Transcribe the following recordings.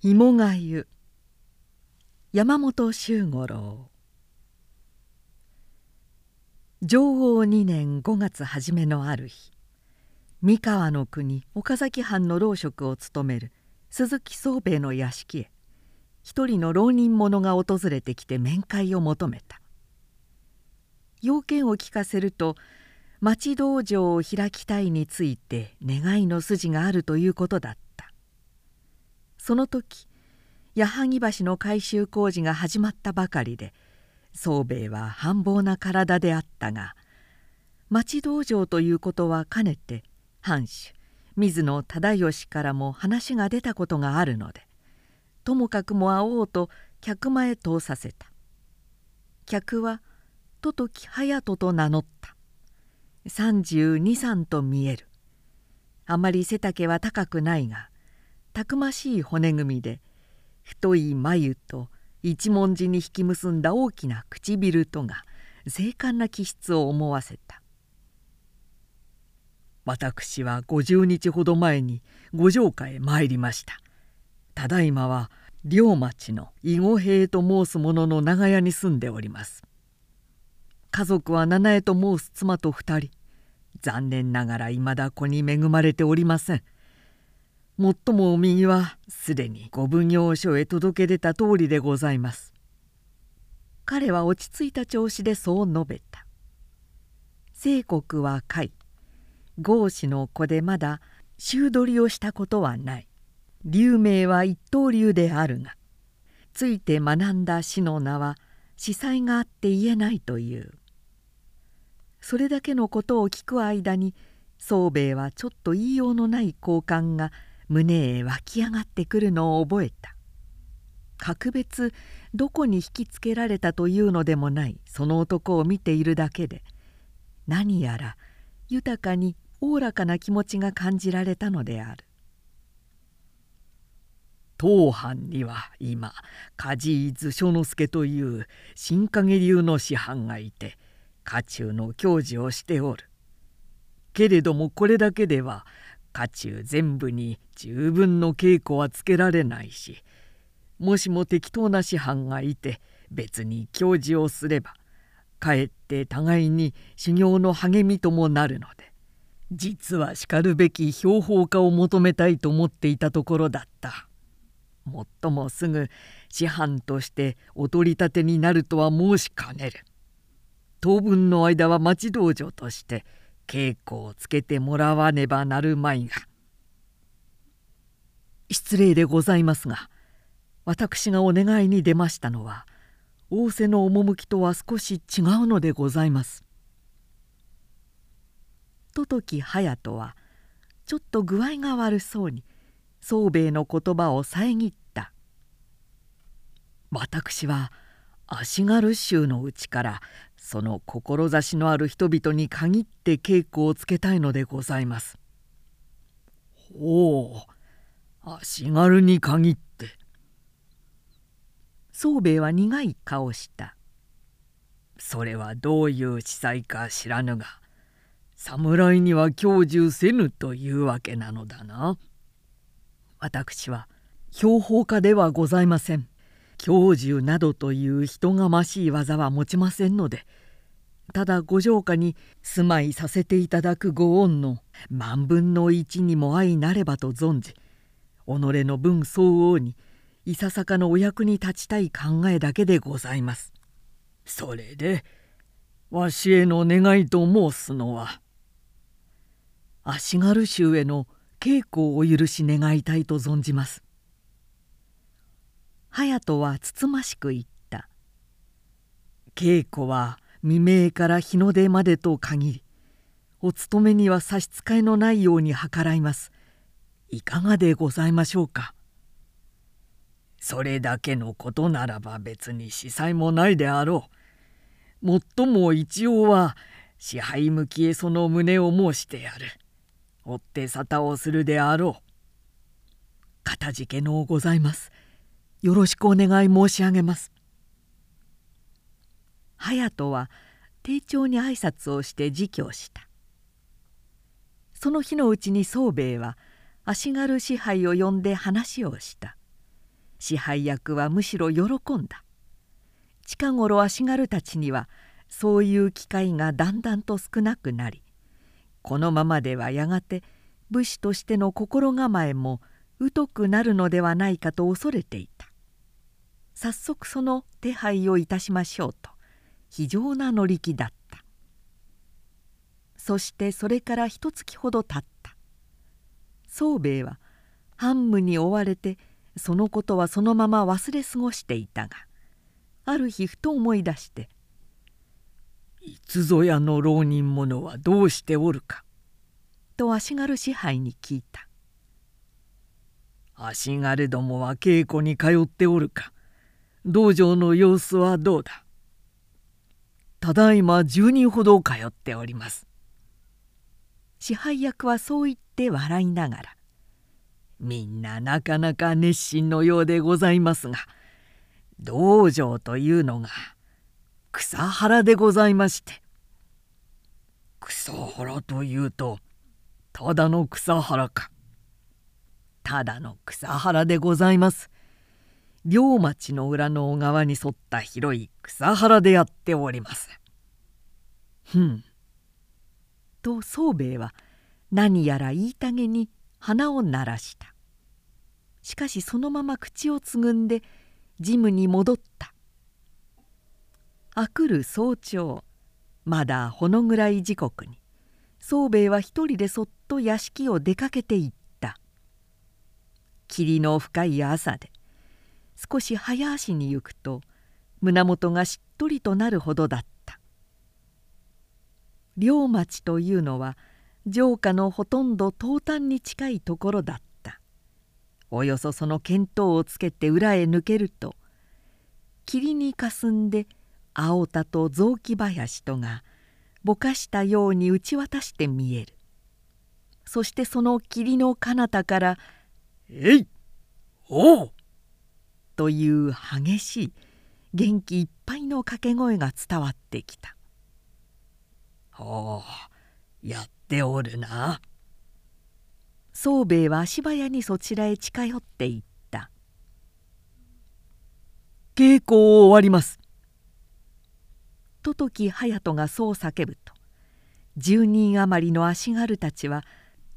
芋がゆ。山本周五郎。上王2年5月初めのある日三河の国岡崎藩の老職を務める鈴木宗兵衛の屋敷へ一人の浪人者が訪れてきて面会を求めた。要件を聞かせると町道場を開きたいについて願いの筋があるということだった。その時矢作橋の改修工事が始まったばかりで宗兵衛は繁忙な体であったが町道場ということはかねて藩主水野忠義からも話が出たことがあるのでともかくも会おうと客間へ通させた。客はととき隼人と名乗った。32三と見える。あまり背丈は高くないがたくましい骨組みで太い眉と一文字に引き結んだ大きな唇とが精悍な気質を思わせた。私は50日ほど前に五条家へ参りました。ただいまは両町の囲碁兵と申す者の長屋に住んでおります。家族は七重と申す妻と二人。残念ながらいまだ子に恵まれておりません。もっともお右はすでにご奉行所へ届け出た通りでございます。彼は落ち着いた調子でそう述べた。清国は甲斐豪子の子でまだ衆取りをしたことはない。龍明は一刀流であるがついて学んだ死の名は司祭があって言えないという。それだけのことを聞く間に宗兵衛はちょっと言いようのない好感が胸へ湧き上がってくるのを覚えた。格別どこに引きつけられたというのでもない。その男を見ているだけで何やら豊かにおおらかな気持ちが感じられたのである。当藩には今梶井図書之助という新影流の師範がいて家中の教授をしておる。けれどもこれだけでは家中全部に十分の稽古はつけられないしもしも適当な師範がいて別に教授をすればかえって互いに修行の励みともなるので実はしかるべき標本家を求めたいと思っていたところだった。もっともすぐ師範としてお取り立てになるとは申しかねる。当分の間は町道場として稽古をつけてもらわねばなるまいが失礼でございますが私がお願いに出ましたのは仰せの趣とは少し違うのでございます。ととき隼人はちょっと具合が悪そうに宗兵衛の言葉を遮った「私は足軽衆のうちからその志のある人々に限って稽古をつけたいのでございます」。ほう。足軽に限って。宗兵衛は苦い顔した。それはどういう司祭か知らぬが侍には享受せぬというわけなのだな。私は標本家ではございません。享受などという人がましい技は持ちませんのでただご城下に住まいさせていただくご恩の万分の一にも相なればと存じ己の分相応にいささかのお役に立ちたい考えだけでございます。それでわしへの願いと申すのは足軽衆への稽古をお許し願いたいと存じます。隼人はつつましく言った「稽古は未明から日の出までと限りお勤めには差し支えのないように計らいます。いかがでございましょうか」それだけのことならば別に司祭もないであろう。もっとも一応は支配向きへその旨を申してやる。追って沙汰をするであろう。かたじけのうございます。よろしくお願い申し上げます。隼人は丁重に挨拶をして自供した。その日のうちに宗兵衛は足軽支配を呼んで話をした。支配役はむしろ喜んだ近頃足軽たちにはそういう機会がだんだんと少なくなりこのままではやがて武士としての心構えも疎くなるのではないかと恐れていた早速その手配をいたしましょうと非常な乗り気だった。そしてそれから一月ほどたった。宗兵衛は半務に追われてそのことはそのまま忘れ過ごしていたがある日ふと思い出して「いつぞやの浪人者はどうしておるか」と足軽支配に聞いた「足軽どもは稽古に通っておるか？道場の様子はどうだ?」「ただいま10人ほど通っております」支配役はそう言って笑いながらみんななかなか熱心のようでございますが道場というのが草原でございまして草原というとただの草原か。ただの草原でございます。両町の裏の小川に沿った広い草原でやっております。ふん。と宗兵衛は何やら言いたげに鼻を鳴らした。しかしそのまま口をつぐんでジムに戻った。あくる早朝まだほの暗い時刻に宗兵衛は一人でそっと屋敷を出かけていった。霧の深い朝で少し早足に行くと胸元がしっとりとなるほどだった両町というのは城下のほとんど東端に近いところだったおよそその見当をつけて裏へ抜けると霧にかすんで青田と雑木林とがぼかしたように打ち渡して見えるそしてその霧の彼方から「えいおう!」という激しい元気いっぱいの掛け声が伝わってきた。おやっておるな。宗兵衛は足早にそちらへ近寄っていった「稽古を終わります」と時隼人がそう叫ぶと10人余りの足軽たちは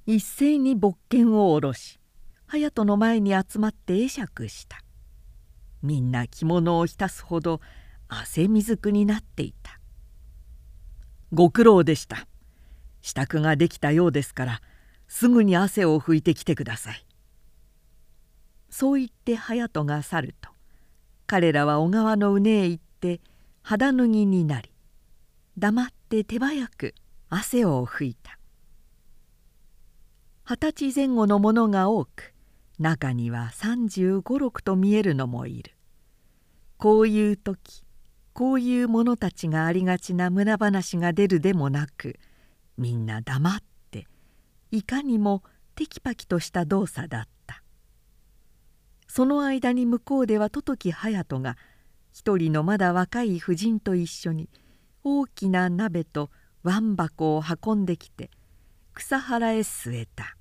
一斉に勃剣を下ろし隼人の前に集まって会釈したみんな着物を浸すほど汗水くになっていた。ご苦労でした。支度ができたようですからすぐに汗を拭いてきてください。そう言って隼人が去ると彼らは小川の畝へ行って肌脱ぎになり黙って手早く汗を拭いた。二十歳前後の者が多く中には3 5 6と見えるのもいる。こういう時こういう者たちがありがちな村話が出るでもなくみんな黙っていかにもテキパキとした動作だった。その間に向こうではトトキ隼人が一人のまだ若い婦人と一緒に大きな鍋とワン箱を運んできて草原へ据えた「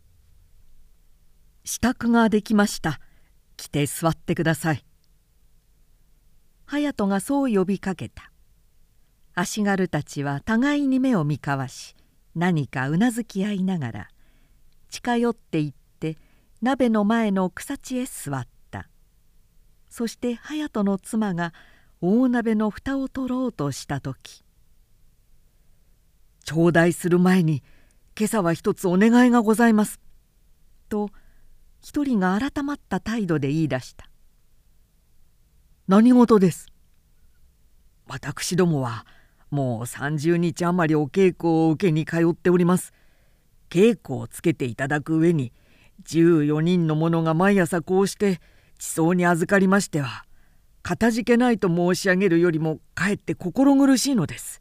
支度ができました。来て座ってください」隼人がそう呼びかけた。足軽たちは互いに目を見交わし何かうなずき合いながら近寄っていって鍋の前の草地へ座った。そして隼人の妻が大鍋の蓋を取ろうとした時「頂戴する前に今朝は一つお願いがございます」と一人が改まった態度で言い出した「何事です」私どもはもう30日余りお稽古を受けに通っております。稽古をつけていただく上に14人の者が毎朝こうして地層に預かりましてはかたじけないと申し上げるよりもかえって心苦しいのです。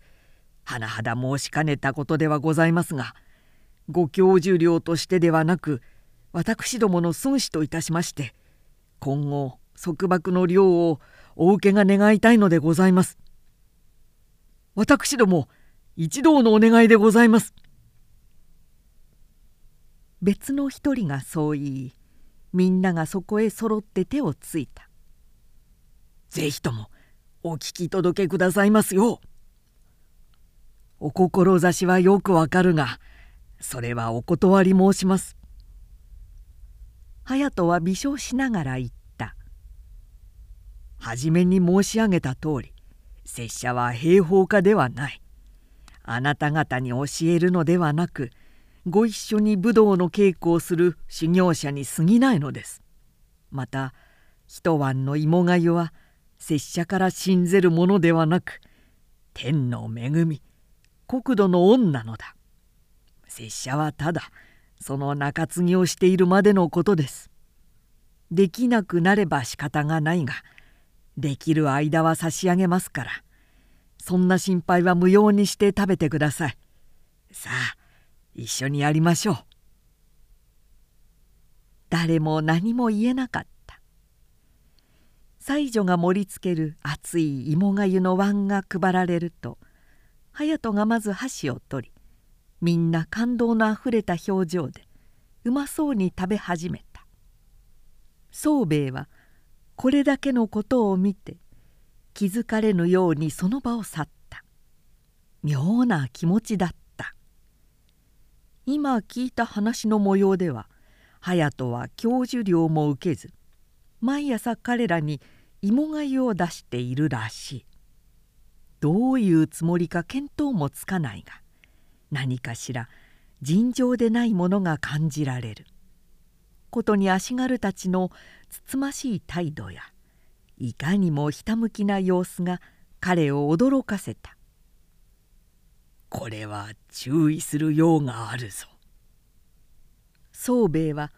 甚だ申しかねたことではございますがご教授料としてではなく私どもの孫子といたしまして今後束縛の量をお受けが願いたいのでございます。私ども一同のお願いでございます」別の一人がそう言いみんながそこへそろって手をついたぜひともお聞き届けくださいますよ。お志はよくわかるがそれはお断り申します。隼人は微笑しながら言った「初めに申し上げた通り拙者は兵法家ではない。あなた方に教えるのではなくご一緒に武道の稽古をする修行者に過ぎないのです。また一晩の芋がゆは拙者から信ぜるものではなく天の恵み国土の恩なのだ。拙者はただその中継ぎをしているまでのことです。できなくなれば仕方がないができる間は差し上げますからそんな心配は無用にして食べてください。さあ一緒にやりましょう。誰も何も言えなかった。妻女が盛りつける熱い芋がゆの椀が配られると隼人がまず箸を取りみんな感動のあふれた表情でうまそうに食べ始めた。宗兵衛はこれだけのことを見て気づかれぬようにその場を去った。妙な気持ちだった。今聞いた話の模様では隼人は教授料も受けず毎朝彼らに芋がゆを出しているらしい。どういうつもりか見当もつかないが何かしら尋常でないものが感じられる。ことに足軽たちのつつましい態度やいかにもひたむきな様子が彼を驚かせた「これは注意するようがあるぞ」宗兵衛は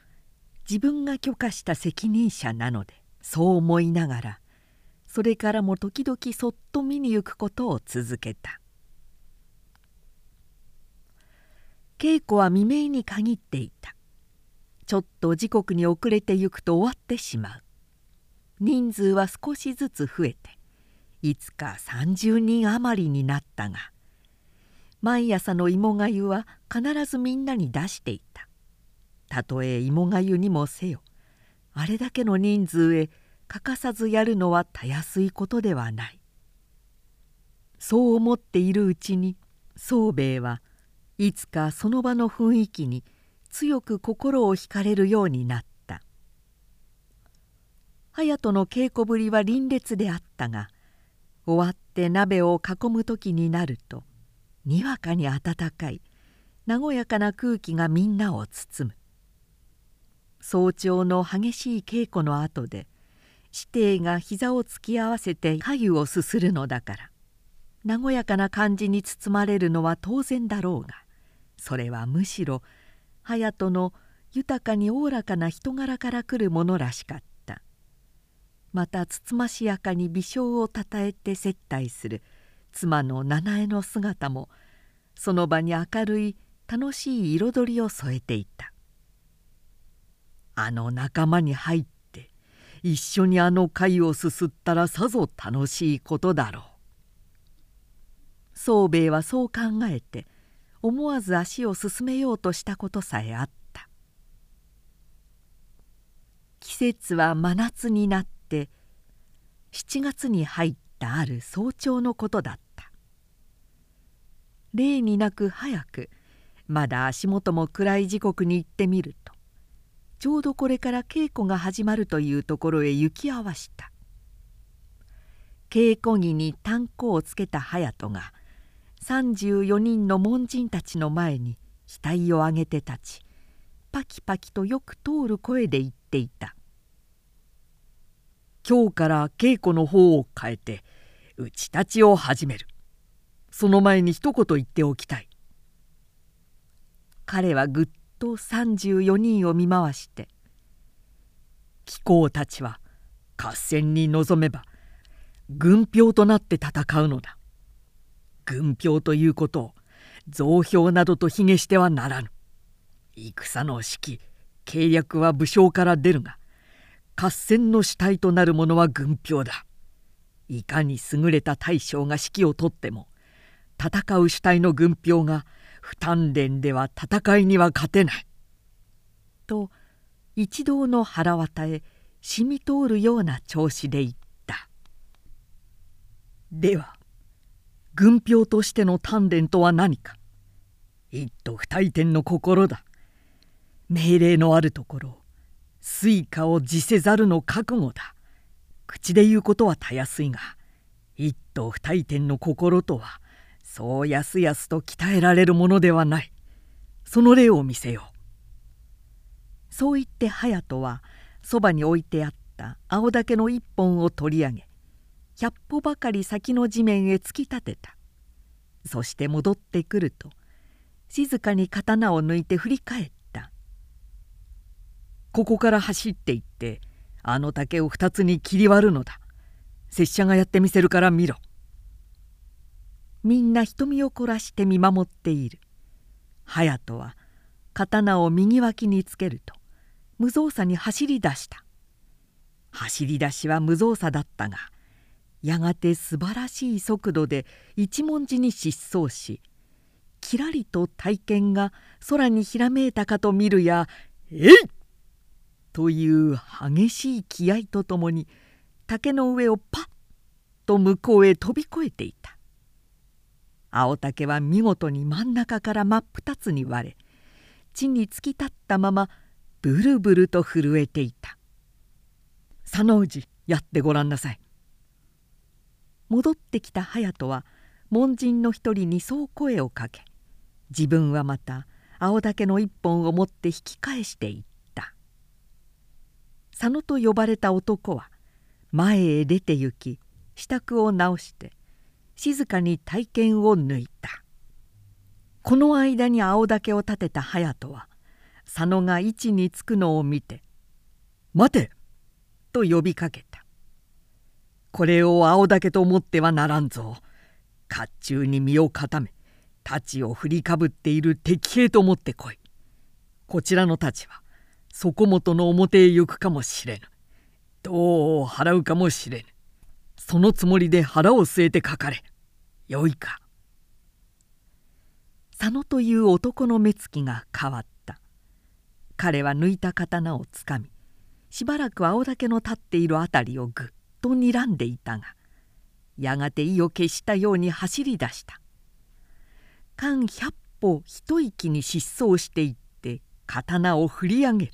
自分が許可した責任者なのでそう思いながらそれからも時々そっと見に行くことを続けた。稽古は未明に限っていた。ちょっと時刻に遅れてゆくと終わってしまう。人数は少しずつ増えていつか30人余りになったが毎朝の芋がゆは必ずみんなに出していた。たとえ芋がゆにもせよあれだけの人数へ欠かさずやるのはたやすいことではない。そう思っているうちに宗兵衛はいつかその場の雰囲気に強く心を惹かれるようになった。隼人の稽古ぶりは凛冽であったが終わって鍋を囲む時になるとにわかに暖かい和やかな空気がみんなを包む。早朝の激しい稽古の後で師弟が膝を突き合わせて粥をすするのだから和やかな感じに包まれるのは当然だろうがそれはむしろ隼人の豊かにおおらかな人柄から来るものらしかった。またつつましやかに微笑をたたえて接待する妻の七重の姿もその場に明るい楽しい彩りを添えていた。あの仲間に入って一緒にあの貝をすすったらさぞ楽しいことだろう。宗兵衛はそう考えて思わず足を進めようとしたことさえあった。季節は真夏になって7月に入ったある早朝のことだった。例になく早くまだ足元も暗い時刻に行ってみるとちょうどこれから稽古が始まるというところへ行き合わした。稽古着に炭鉱をつけた隼人が34人の門人たちの前に額を上げて立ちパキパキとよく通る声で言っていた「今日から稽古の方を変えて打ち立ちを始める。その前に一言言っておきたい」彼はぐっと34人を見回して「貴公たちは合戦に臨めば軍票となって戦うのだ。軍票ということを増票などと卑下してはならぬ。戦の指揮契約は武将から出るが合戦の主体となるものは軍票だ。いかに優れた大将が指揮を取っても戦う主体の軍票が不鍛錬では戦いには勝てない」と一同の腹渡へ染み通るような調子で言った。では軍兵としての鍛錬とは何か。一斗不退転の心だ。命令のあるところ水化を辞せざるの覚悟だ。口で言うことはたやすいが一斗不退転の心とはそうやすやすと鍛えられるものではない。その例を見せよう。そう言って隼人はそばに置いてあった青竹の一本を取り上げ百歩ばかり先の地面へ突き立てた。そして戻ってくると静かに刀を抜いて振り返った「ここから走っていってあの竹を二つに切り割るのだ。拙者がやってみせるから見ろ」みんな瞳を凝らして見守っている。隼人は刀を右脇につけると無造作に走り出した。走り出しは無造作だったがやがて素晴らしい速度で一文字に疾走しきらりと体験が空にひらめいたかと見るや「えい!」という激しい気合とともに竹の上をパッと向こうへ飛び越えていた。青竹は見事に真ん中から真っ二つに割れ地に突き立ったままブルブルと震えていた「佐野氏やってごらんなさい」戻ってきた隼人は門人の一人にそう声をかけ自分はまた青竹の一本を持って引き返していった佐野と呼ばれた男は前へ出て行き支度を直して静かに体験を抜いたこの間に青竹を立てた隼人は佐野が位置につくのを見て「待て!」と呼びかけた「これを青竹と思ってはならんぞ。甲冑に身を固め太刀を振りかぶっている敵兵と思ってこい。こちらの太刀は底本の表へ行くかもしれぬ。銅を払うかもしれぬ。そのつもりで腹を据えてかかれ。よいか。佐野という男の目つきが変わった。彼は抜いた刀をつかみしばらく青竹の立っている辺りをぐっと睨んでいたがやがて意を決したように走り出した。間百歩一息に疾走していって刀を振り上げる。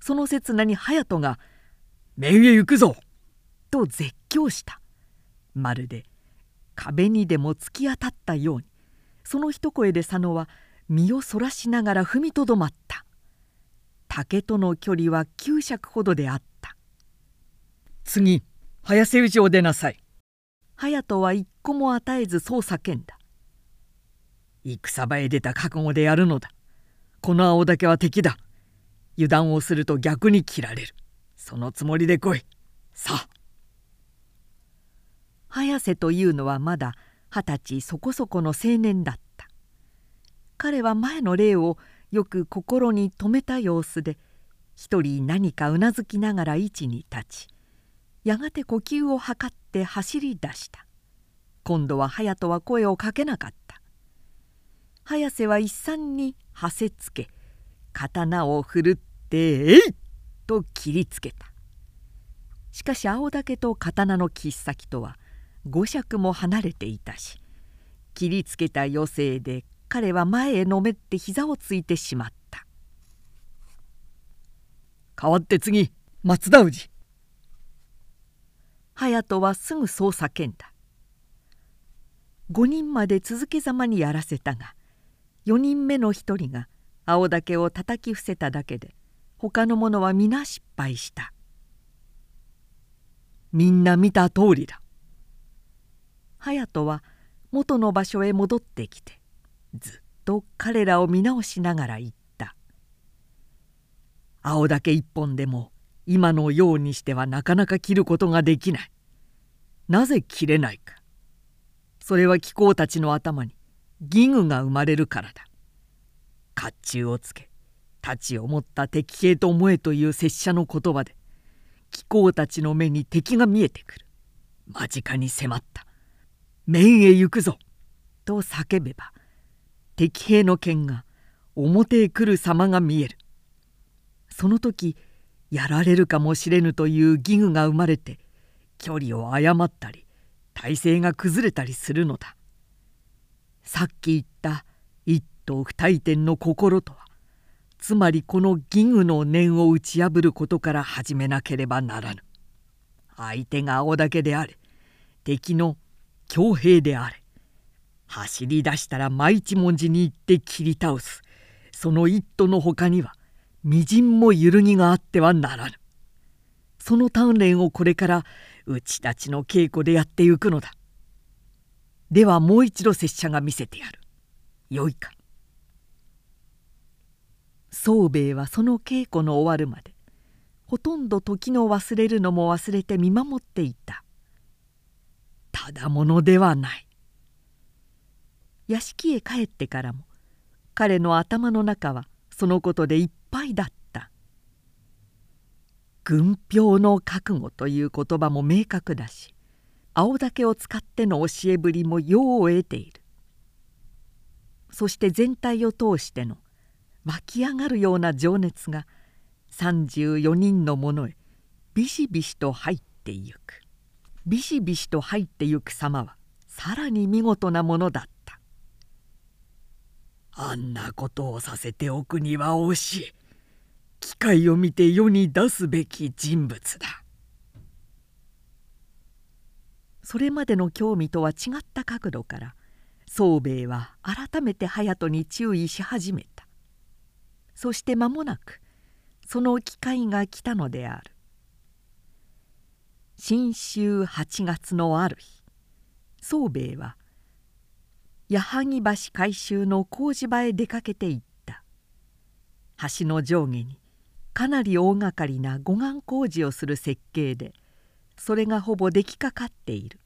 その刹那に隼人が「面へ行くぞ!」と絶叫した。まるで壁にでも突き当たったように。その一声で佐野は身をそらしながら踏みとどまった。竹との距離は9尺ほどであった。次。早瀬氏を出なさい。隼人は一個も与えずそう叫んだ。戦場へ出た覚悟でやるのだ。この青竹は敵だ。油断をすると逆に切られる。そのつもりで来い。さあ。早瀬というのはまだ二十歳そこそこの青年だった。彼は前の例をよく心に留めた様子で一人何かうなずきながら位置に立ちやがて呼吸を図って走り出した。今度は隼人は声をかけなかった。早瀬は一産にはせつけ刀を振るって「えい!」と切りつけた。しかし青竹と刀の切っ先とは五尺も離れていたし切りつけた余生で彼は前へのめって膝をついてしまった。代わって次松田氏。隼人はすぐそう叫んだ。5人まで続けざまにやらせたが4人目の一人が青竹を叩き伏せただけで他の者は皆失敗した。みんな見た通りだ。隼人は元の場所へ戻ってきてずっと彼らを見直しながら言った「青竹一本でも今のようにしてはなかなか切ることができない。なぜ切れないか。それは貴公たちの頭に義具が生まれるからだ。甲冑をつけ太刀を持った敵兵と思えという拙者の言葉で貴公たちの目に敵が見えてくる間近に迫った面へ行くぞと叫べば敵兵の剣が表へ来る様が見えるその時やられるかもしれぬという義具が生まれて距離を誤ったり体勢が崩れたりするのだ。さっき言った一頭不退転の心とはつまりこの義具の念を打ち破ることから始めなければならぬ。相手が青竹であれ敵の強兵であれ走り出したら毎一文字に行って切り倒す。その一途のほかにはみじんも揺るぎがあってはならぬ。その鍛錬をこれからうちたちの稽古でやってゆくのだ。ではもう一度拙者が見せてやる。よいか。宗兵衛はその稽古の終わるまでほとんど時の忘れるのも忘れて見守っていた。ただものではない。屋敷へ帰ってからも彼の頭の中はそのことでいっぱいだった。軍票の覚悟という言葉も明確だし青竹を使っての教えぶりも用を得ている。そして全体を通しての湧き上がるような情熱が34人のものへビシビシと入ってゆく。ビシビシと入ってゆく様はさらに見事なものだった。あんなことをさせておくには惜しい。機会を見て世に出すべき人物だ。それまでの興味とは違った角度から宗兵衛は改めて隼人に注意し始めた。そして間もなくその機会が来たのである。新秋8月のある日宗兵衛は矢作橋改修の工事場へ出かけていった。橋の上下にかなり大掛かりな護岸工事をする設計でそれがほぼ出来かかっている。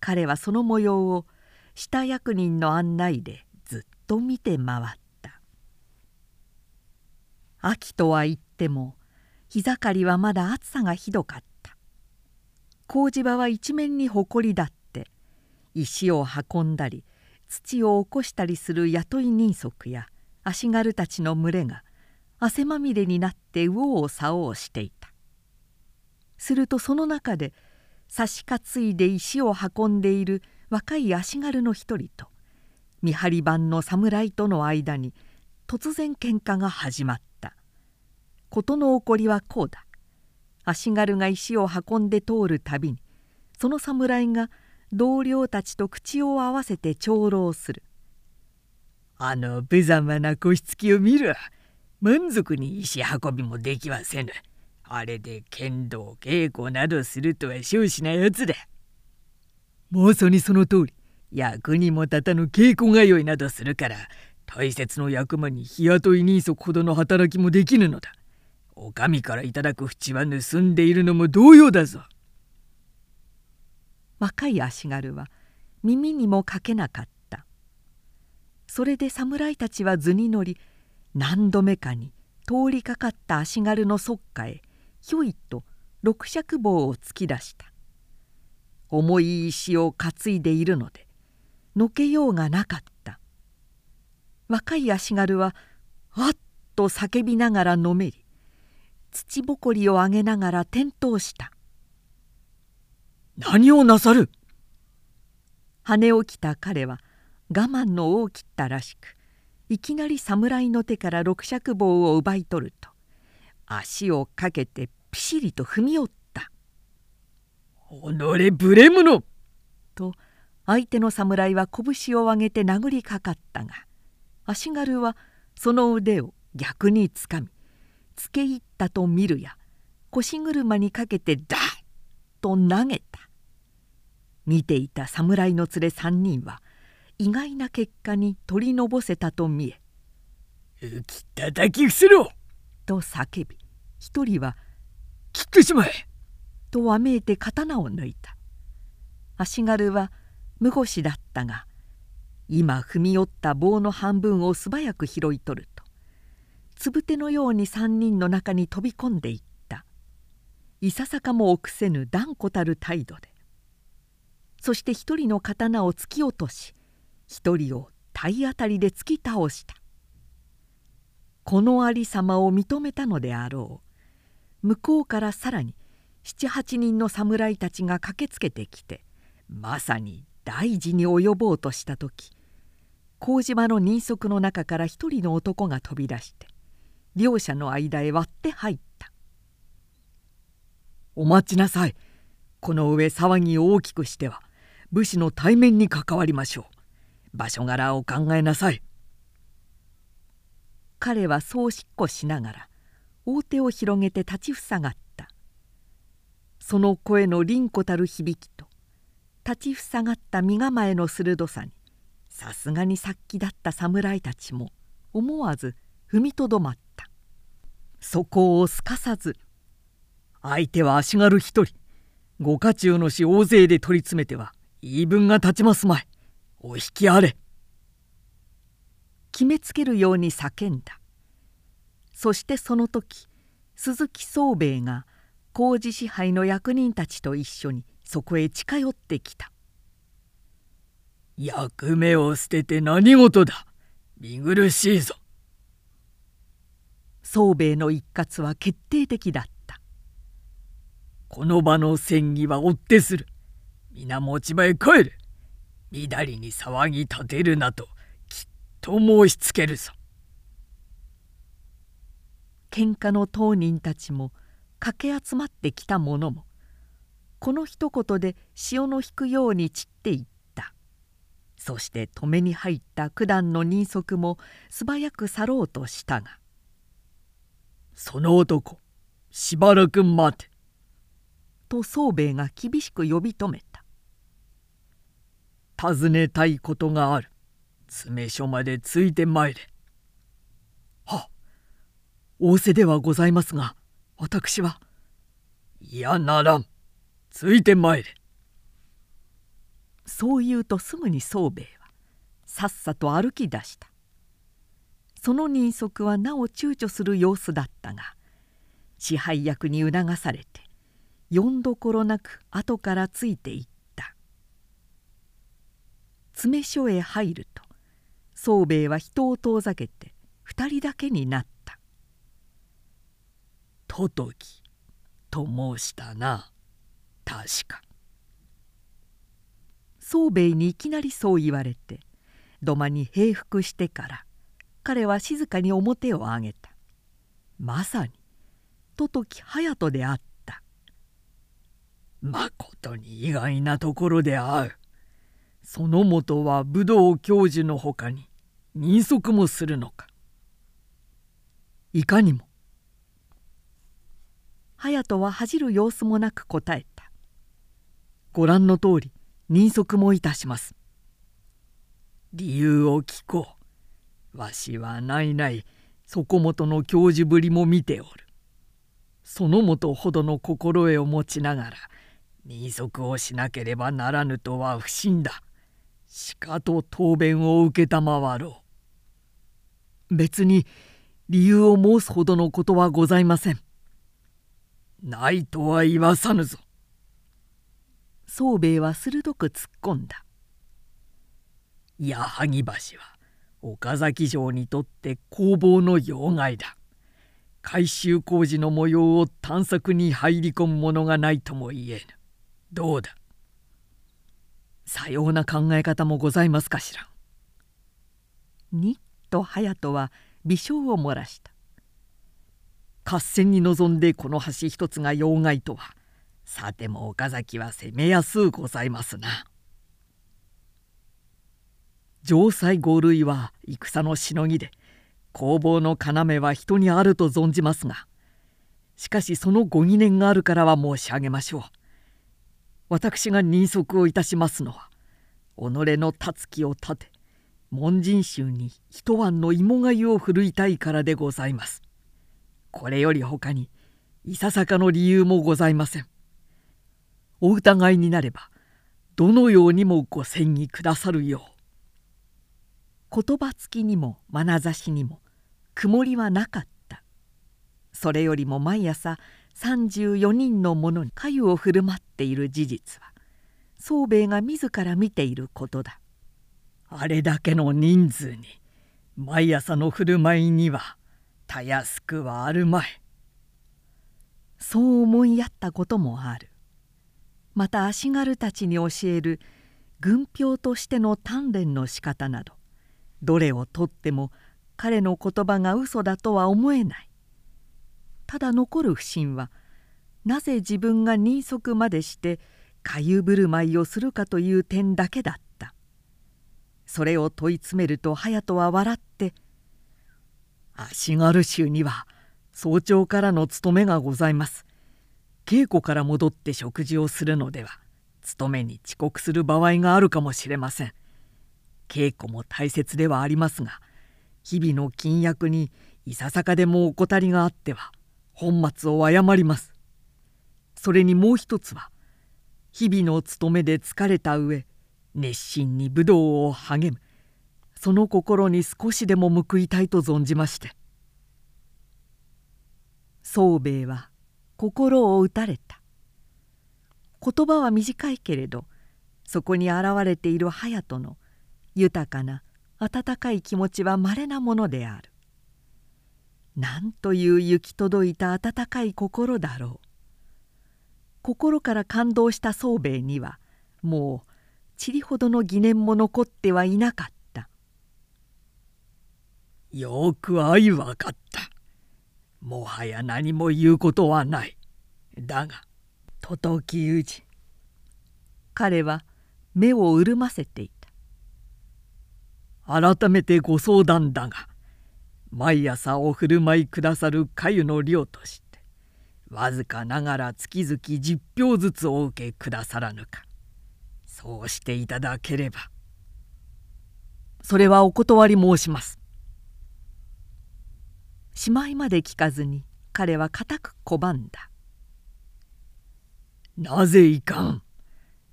彼はその模様を下役人の案内でずっと見て回った。秋とは言っても日盛りはまだ暑さがひどかった。工事場は一面に埃だって石を運んだり土を起こしたりする雇い人足や足軽たちの群れが汗まみれになって右往左往していた。するとその中で差し担いで石を運んでいる若い足軽の一人と見張り番の侍との間に突然喧嘩が始まった。事の起こりはこうだ。足軽が石を運んで通るたびにその侍が同僚たちと口を合わせて長老する「あの無様な腰つきを見る。満足に石運びもできはせぬ。あれで剣道稽古などするとは少子なやつだ。まさにその通り。役にも立たぬ稽古通いなどするから大切の役場に日雇い人足ほどの働きもできぬのだ。お上からいただく淵は盗んでいるのも同様だぞ。若い足軽は耳にもかけなかった。それで侍たちは図に乗り何度目かに通りかかった足軽のそっかへひょいと六尺棒を突き出した重い石を担いでいるのでのけようがなかった若い足軽は「あっ!」と叫びながらのめり土ぼこりを上げながら転倒した「何をなさる!」羽を着た彼は我慢の尾を切ったらしくいきなり侍の手から六尺棒を奪い取ると足をかけてピシリと踏み寄った「己無礼者!」と相手の侍は拳を上げて殴りかかったが足軽はその腕を逆につかみつけ入ったと見るや腰車にかけてダッと投げた見ていた侍の連れ3人は意外な結果に取りのぼせたと見え「浮き叩き伏せろ!」と叫び一人は「切ってしまえ!」とわめいて刀を抜いた足軽は無腰だったが今踏み寄った棒の半分を素早く拾い取るとつぶてのように3人の中に飛び込んでいったいささかも臆せぬ断固たる態度でそして一人の刀を突き落とし一人を体当たりで突き倒した。このありさまを認めたのであろう。向こうからさらに七八人の侍たちが駆けつけてきてまさに大事に及ぼうとした時麹島の人足の中から一人の男が飛び出して両者の間へ割って入った「お待ちなさい。この上騒ぎを大きくしては武士の対面に関わりましょう。場所柄を考えなさい」彼はそうしっこしながら大手を広げて立ちふさがった。その声の凛子たる響きと立ちふさがった身構えの鋭さにさすがに殺気だった侍たちも思わず踏みとどまった。そこをすかさず「相手は足軽一人。ご家中の死大勢で取り詰めては言い分が立ちますまい。お引きあれ」決めつけるように叫んだ。そしてその時鈴木宗兵衛が工事支配の役人たちと一緒にそこへ近寄ってきた「役目を捨てて何事だ。見苦しいぞ」宗兵衛の一括は決定的だった「この場の戦議は追ってする。皆持ち場へ帰れみだりに騒ぎ立てるなときっと申しつけるぞ」喧嘩の当人たちも駆け集まってきた者もこの一言で潮の引くように散っていった。そして止めに入った九段の人足も素早く去ろうとしたが「その男しばらく待て」と宗兵衛が厳しく呼び止めた「尋ねたいことがある詰所までついてまいれ」は仰せではございますが私は。いやならんついてまいれ。そう言うとすぐに宗兵衛はさっさと歩き出した。その人足はなお躊躇する様子だったが支配役に促されてよんどころなく後からついていった詰所へ入ると宗兵衛は人を遠ざけて二人だけになったトトキと申したな。確か。宗兵衛にいきなりそう言われて土間に平服してから彼は静かに面を上げた。まさにトトキ隼人であった。まことに意外なところで会う。その元は武道教授のほかに人足もするのか。いかにも。隼人は恥じる様子もなく答えた「ご覧の通り人足もいたします」理由を聞こう。わしはないない。そこもとの教授ぶりも見ておる。そのもとほどの心得を持ちながら人足をしなければならぬとは不審だしかと答弁を承ろう別に理由を申すほどのことはございませんないとは言わさぬぞ。宗兵衛は鋭く突っ込んだ。矢作橋は岡崎城にとって工房の要害だ。改修工事の模様を探索に入り込むものがないとも言えぬ。どうだ？さような考え方もございますかしら。にと隼人は微笑を漏らした。合戦に臨んでこの橋一つが要害とはさても岡崎は攻めやすうございますな。城塞五類は戦のしのぎで攻防の要は人にあると存じますがしかしそのご疑念があるからは申し上げましょう。私が人足をいたしますのは己のたつきを立て門人衆に一晩の芋がゆを振るいたいからでございます。これより他にいささかの理由もございません。お疑いになればどのようにもご詮議くださるよう。言葉つきにも眼差しにも曇りはなかった。それよりも毎朝34人の者に粥を振る舞っている事実は宗兵衛が自ら見ていることだ。あれだけの人数に毎朝の振る舞いにはたやすくはあるまい。そう思いやったこともある。また足軽たちに教える軍票としての鍛錬の仕方などどれをとっても彼の言葉が嘘だとは思えないただ残る不審はなぜ自分が人足までしてかゆ振る舞いをするかという点だけだった。それを問い詰めると隼人は笑って「足軽衆には早朝からの務めがございます。稽古から戻って食事をするのでは勤めに遅刻する場合があるかもしれません。稽古も大切ではありますが日々の金役にいささかでも怠りがあっては本末を誤ります。それにもう一つは日々の務めで疲れた上熱心に武道を励む。その心に少しでも報いたいと存じまして。宗兵衛は心を打たれた。言葉は短いけれどそこに現れている隼人の豊かな温かい気持ちはまれなものである。なんという行き届いた温かい心だろう。心から感動した宗兵衛にはもうちりほどの疑念も残ってはいなかった。よく相分かった。もはや何も言うことはない。だがととき氏彼は目を潤ませていた。改めてご相談だが毎朝お振る舞いくださる粥の量としてわずかながら月々10票ずつお受けくださらぬか。そうしていただければ。それはお断り申します。しまいまで聞かずに彼は固く拒んだ。なぜいかん。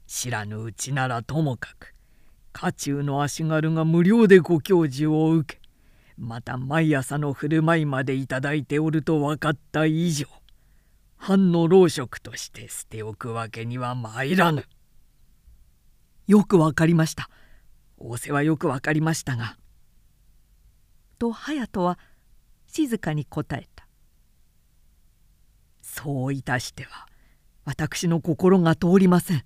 知らぬうちならともかく家中の足軽が無料でご教授を受けまた毎朝の振る舞いまでいただいておると分かった以上藩の老職として捨ておくわけには参らぬ。よくわかりました。仰せはよくわかりましたが」と隼人は静かに答えた「そういたしては私の心が通りません。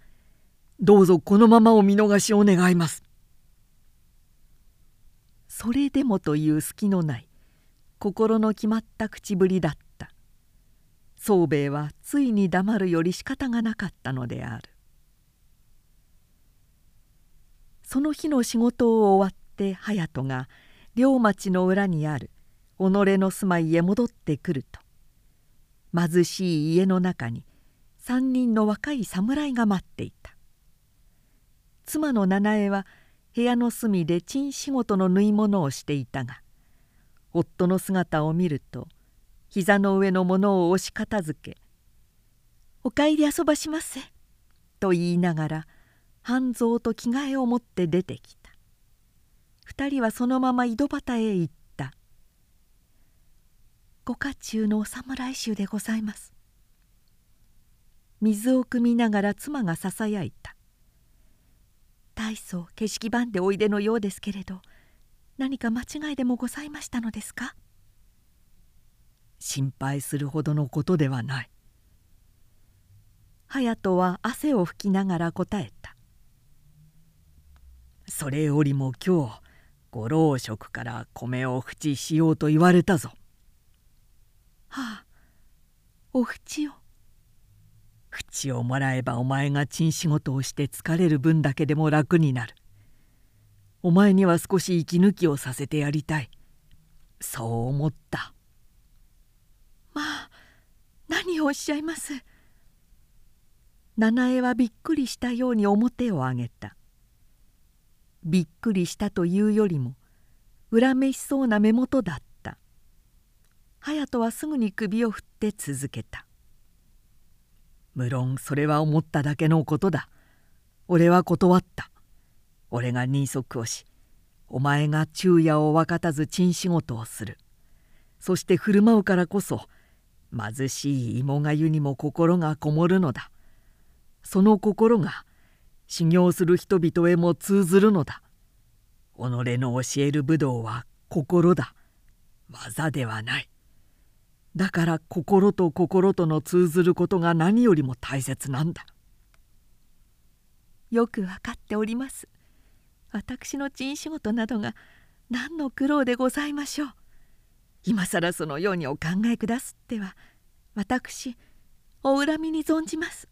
どうぞこのままお見逃しを願います」それでもという隙のない心の決まった口ぶりだった。宗兵衛はついに黙るより仕方がなかったのである。その日の仕事を終わって隼人が両町の裏にある己の住まいへ戻ってくると貧しい家の中に三人の若い侍が待っていた。妻の七重は部屋の隅で賃仕事の縫い物をしていたが夫の姿を見ると膝の上のものを押し片付け「お帰り遊ばしませ」と言いながら半蔵と着替えを持って出てきた。二人はそのまま井戸端へ行った「ご家中のお侍衆でございます」水を汲みながら妻がささやいた「大層景色番でおいでのようですけれど何か間違いでもございましたのですか?」心配するほどのことではない隼人は汗を拭きながら答えたそれよりも今日ご老職から米を淵しようと言われたぞ。はあお淵を。淵をもらえばお前が賃仕事をして疲れる分だけでも楽になる。お前には少し息抜きをさせてやりたい。そう思った。まあ何をおっしゃいます？七重はびっくりしたように面を上げた。びっくりしたというよりも恨めしそうな目元だった隼人はすぐに首を振って続けた「無論それは思っただけのことだ俺は断った俺が人足をしお前が昼夜を分かたず賃仕事をするそして振る舞うからこそ貧しい芋がゆにも心がこもるのだその心が修行する人々へも通ずるのだ。己の教える武道は心だ。技ではない。だから心と心との通ずることが何よりも大切なんだ。よく分かっております。私の珍仕事などが何の苦労でございましょう。今更そのようにお考えくだすっては私お恨みに存じます。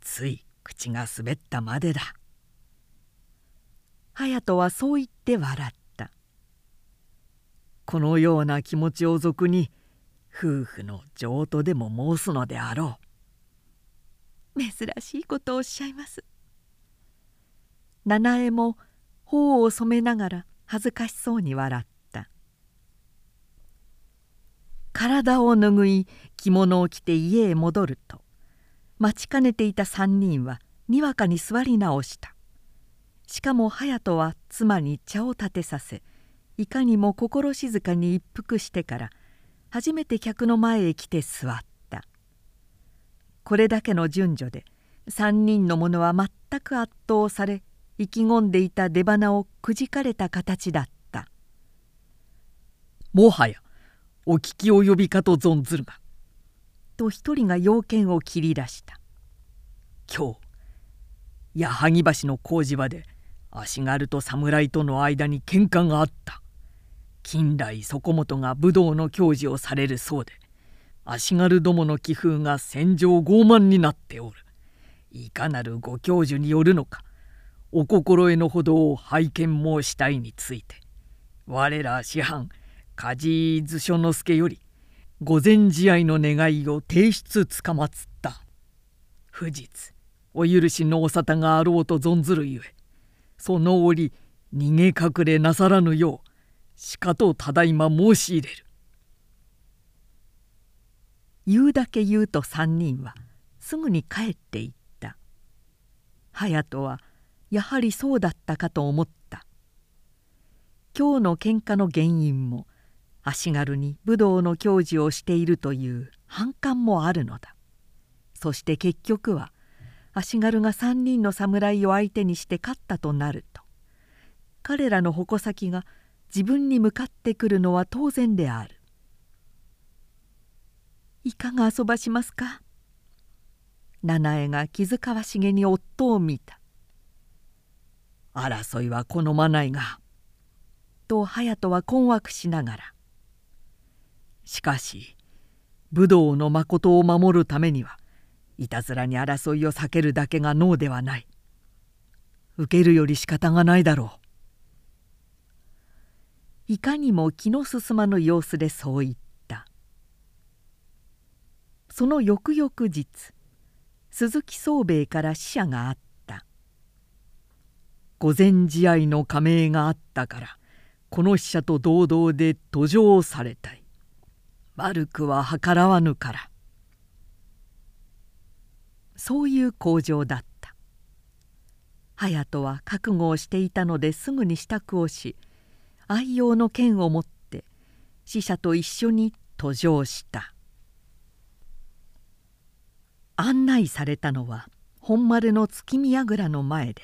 つい口が滑ったまでだ。隼人はそう言って笑ったこのような気持ちを俗に夫婦の譲渡でも申すのであろう。珍しいことをおっしゃいます。七重も頬を染めながら恥ずかしそうに笑った。体を拭い着物を着て家へ戻ると待ちかねていた三人はにわかに座り直した。しかも隼人は妻に茶を立てさせいかにも心静かに一服してから初めて客の前へ来て座った。これだけの順序で3人の者は全く圧倒され意気込んでいた出花をくじかれた形だった。もはやお聞き及びかと存ずるが。と一人が要件を切り出した。今日矢作橋の工事場で足軽と侍との間に喧嘩があった近代底本が武道の教授をされるそうで足軽どもの気風が戦場傲慢になっておる。いかなるご教授によるのかお心得のほどを拝見申したいについて我ら師範梶図書之助より御前試合の願いを提出つかまつった。不実お許しのお沙汰があろうと存ずるゆえその折逃げ隠れなさらぬようしかとただいま申し入れる。言うだけ言うと三人はすぐに帰っていった。隼人はやはりそうだったかと思った。今日の喧嘩の原因も足軽に武道の教授をしているという反感もあるのだ。そして結局は足軽が3人の侍を相手にして勝ったとなると彼らの矛先が自分に向かってくるのは当然である。いかが遊ばしますか？七重が気遣わしげに夫を見た。争いは好まないがと隼人は困惑しながら。しかし武道の誠を守るためにはいたずらに争いを避けるだけが能ではない。受けるより仕方がないだろう。いかにも気の進まぬ様子でそう言った。その翌々日鈴木宗兵衛から使者があった。御前試合の加盟があったからこの使者と同々で途上されたい。悪くは計らわぬから。そういう口上だった。隼人は覚悟をしていたのですぐに支度をし愛用の剣を持って死者と一緒に途上した。案内されたのは本丸の月見櫓の前で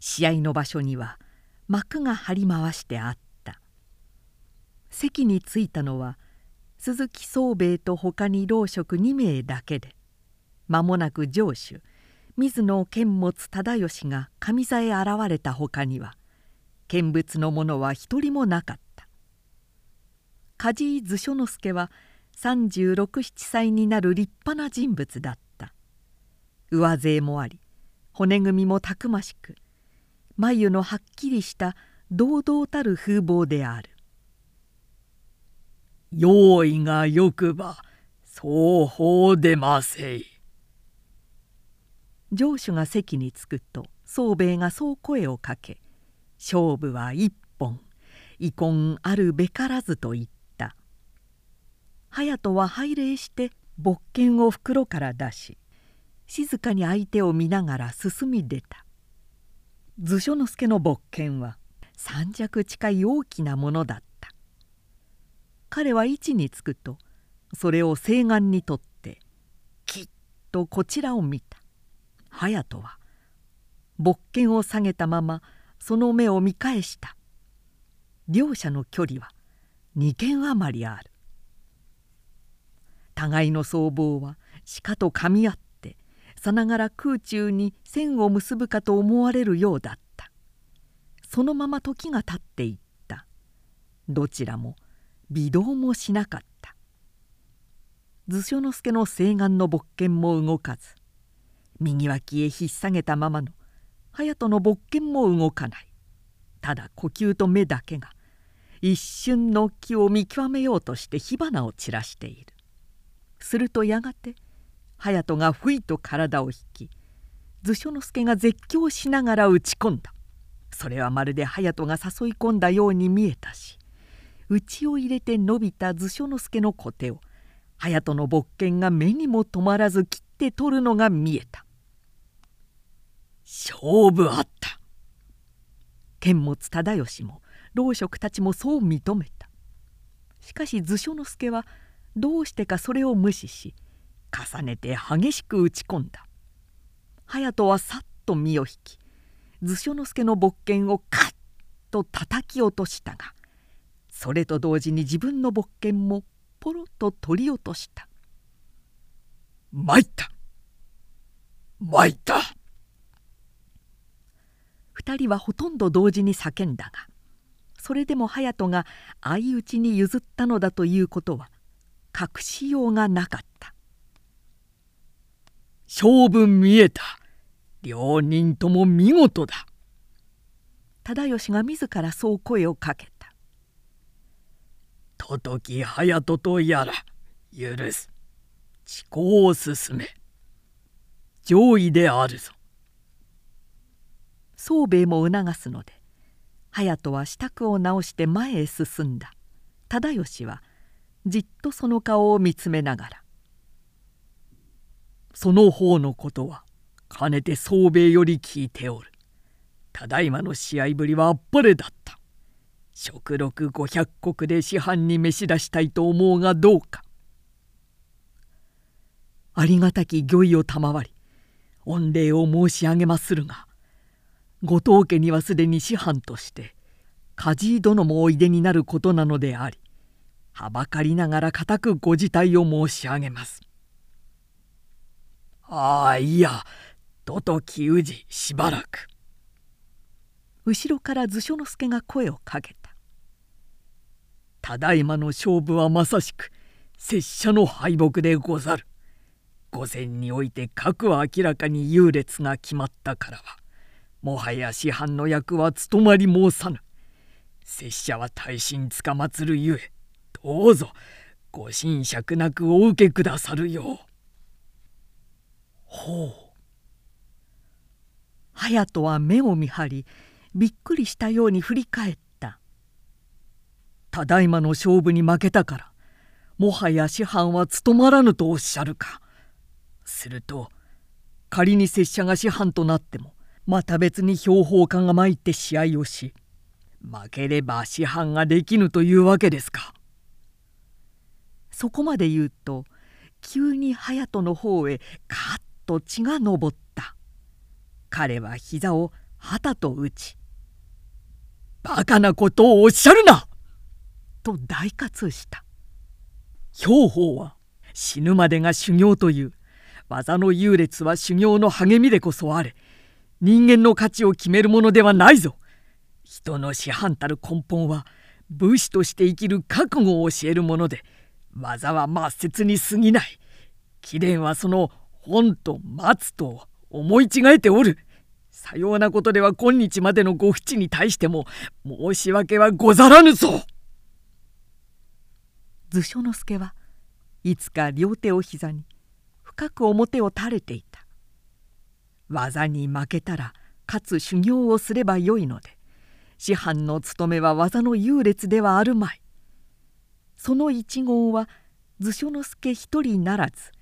試合の場所には幕が張り回してあった。席に着いたのは鈴木宗兵衛と他に老職2名だけで間もなく城主水野剣持忠義が上座へ現れた他には見物の者は一人もなかった。梶井図書之助は367歳になる立派な人物だった。上背もあり骨組みもたくましく眉のはっきりした堂々たる風貌である。用意がよくば双方出ませい。城主が席に着くと宗兵衛がそう声をかけ勝負は一本。遺恨あるべからずと言った。隼人は拝礼して勃剣を袋から出し静かに相手を見ながら進み出た。図書之助の勃剣は三尺近い大きなものだった。彼は位置につくとそれを西岸にとってきっとこちらを見た。隼人は勃剣を下げたままその目を見返した。両者の距離は2軒余りある。互いの僧帽は鹿と噛み合ってさながら空中に線を結ぶかと思われるようだった。そのまま時が経っていった。どちらも微動もしなかった。図書之助の西岸の勃剣も動かず右脇へ引っ提げたままの隼人の勃剣も動かない。ただ呼吸と目だけが一瞬の気を見極めようとして火花を散らしている。するとやがて隼人がふいと体を引き図書之助が絶叫しながら打ち込んだ。それはまるで隼人が誘い込んだように見えたし内を入れて伸びた図書之助の小手を隼人の勃剣が目にも止まらず切って取るのが見えた。勝負あった。剣持忠義も老職たちもそう認めた。しかし図書之助はどうしてかそれを無視し重ねて激しく打ち込んだ。隼人はさっと身を引き図書之助の勃剣をカッと叩き落としたがそれと同時に自分の勃剣もポロッと取り落とした「参った！参った!」2人はほとんど同時に叫んだがそれでも隼人が相打ちに譲ったのだということは隠しようがなかった。勝負見えた。両人とも見事だ。忠義が自らそう声をかけた「ととき隼人とやら許す。遅行を進め。上位であるぞ」宗兵衛も促すので隼人は支度を直して前へ進んだ忠義はじっとその顔を見つめながら「その方のことはかねて宗兵衛より聞いておる。ただいまの試合ぶりはあっぱれだった。食禄500石で師範に召し出したいと思うがどうか。ありがたき御意を賜り御礼を申し上げまするが後藤家にはすでに師範として梶井殿もおいでになることなのでありはばかりながら固くご辞退を申し上げます。ああいやととき氏しばらく。後ろから図書之助が声をかけた。ただいまの勝負はまさしく拙者の敗北でござる。午前において各は明らかに優劣が決まったからはもはや師範の役は務まり申さぬ拙者は大臣つかまつるゆえどうぞご神酌なくお受けくださるよう。ほう。隼人は目を見張りびっくりしたように振り返った「ただいまの勝負に負けたからもはや師範は務まらぬとおっしゃるか」すると仮に拙者が師範となってもまた別に標本家が参って試合をし負ければ師範ができぬというわけですか。そこまで言うと急に隼人の方へカッと血が上った彼は膝を旗と打ち「バカなことをおっしゃるな!」と大喝した兵法は死ぬまでが修行という技の優劣は修行の励みでこそあれ人間の価値を決めるものではないぞ。人の師範たる根本は武士として生きる覚悟を教えるもので技は抹殺に過ぎない。貴殿はその本と松と思い違えておる。さようなことでは今日までのご淵に対しても申し訳はござらぬぞ。図書之助はいつか両手を膝に深く表を垂れていた。技に負けたらかつ修行をすればよいので師範の務めは技の優劣ではあるまい。その一言は図書之助一人ならず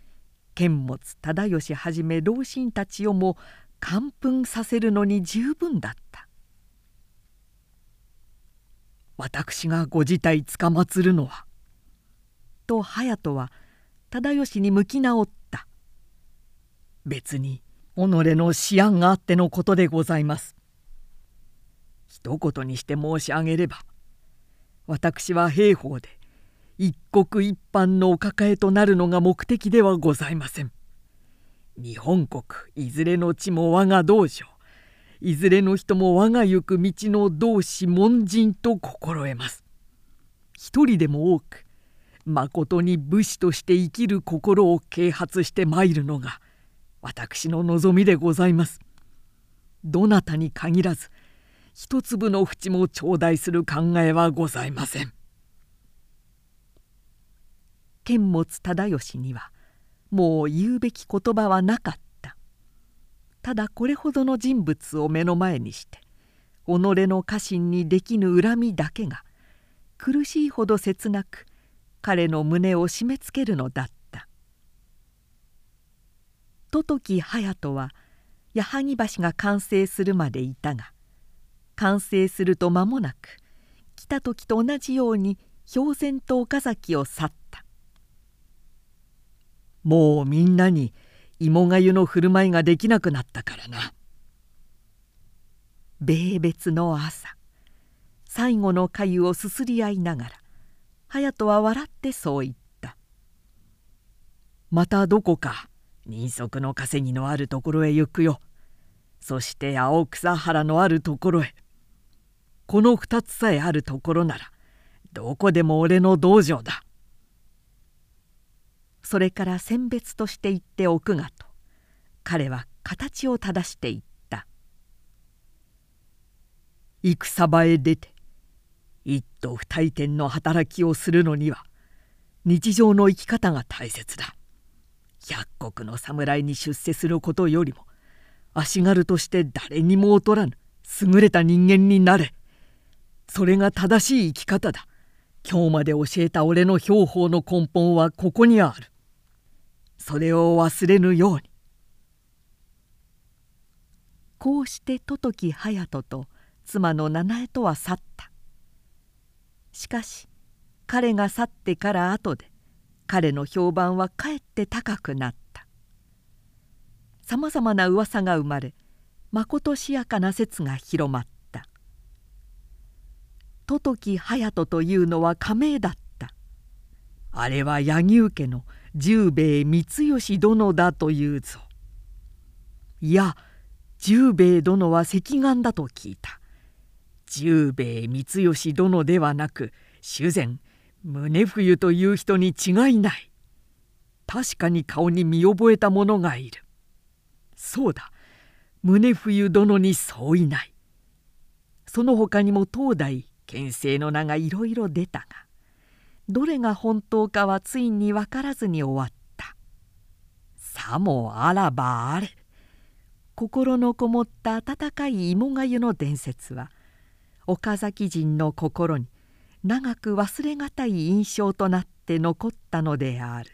剣持忠義はじめ老臣たちをも感奮させるのに十分だった。私がご自体つかまつるのはと隼人は忠義に向き直った。別に己の思案があってのことでございます。一言にして申し上げれば私は兵法で一国一般のお抱えとなるのが目的ではございません。日本国いずれの地も我が道場いずれの人も我が行く道の同志門人と心得ます。一人でも多くまことに武士として生きる心を啓発してまいるのが私の望みでございます。どなたに限らず一粒の淵も頂戴する考えはございません。剣持忠義にはもう言うべき言葉はなかったただこれほどの人物を目の前にして己の家臣にできぬ恨みだけが苦しいほど切なく彼の胸を締め付けるのだった十時隼人は矢作橋が完成するまでいたが完成すると間もなく来た時と同じように氷然と岡崎を去った。もうみんなに芋がゆの振る舞いができなくなったからな。米別の朝最後の粥をすすり合いながら隼人は笑ってそう言った「またどこか人足の稼ぎのあるところへ行くよ。そして青草原のあるところへ。この二つさえあるところならどこでも俺の道場だ」それから選別として言っておくがと彼は形を正していった。戦場へ出て一斗二大点の働きをするのには日常の生き方が大切だ。百国の侍に出世することよりも足軽として誰にも劣らぬ優れた人間になれ。それが正しい生き方だ。今日まで教えた俺の標法の根本はここにある。それを忘れぬように。こうして十時隼人と妻の七重とは去った。しかし彼が去ってから後で彼の評判はかえって高くなった。さまざまな噂が生まれまことしやかな説が広まった。十時隼人というのは仮名だった。あれは柳生家の十兵衛光義殿だというぞ。いや十兵衛殿は赤眼だと聞いた。十兵衛光義殿ではなく修善宗冬という人に違いない。確かに顔に見覚えた者がいる。そうだ。宗冬殿にそういない。その他にも当代県政の名がいろいろ出たがどれが本当かはついに分からずに終わった。さもあらばあれ。心のこもった温かい芋がゆの伝説は岡崎人の心に長く忘れがたい印象となって残ったのである。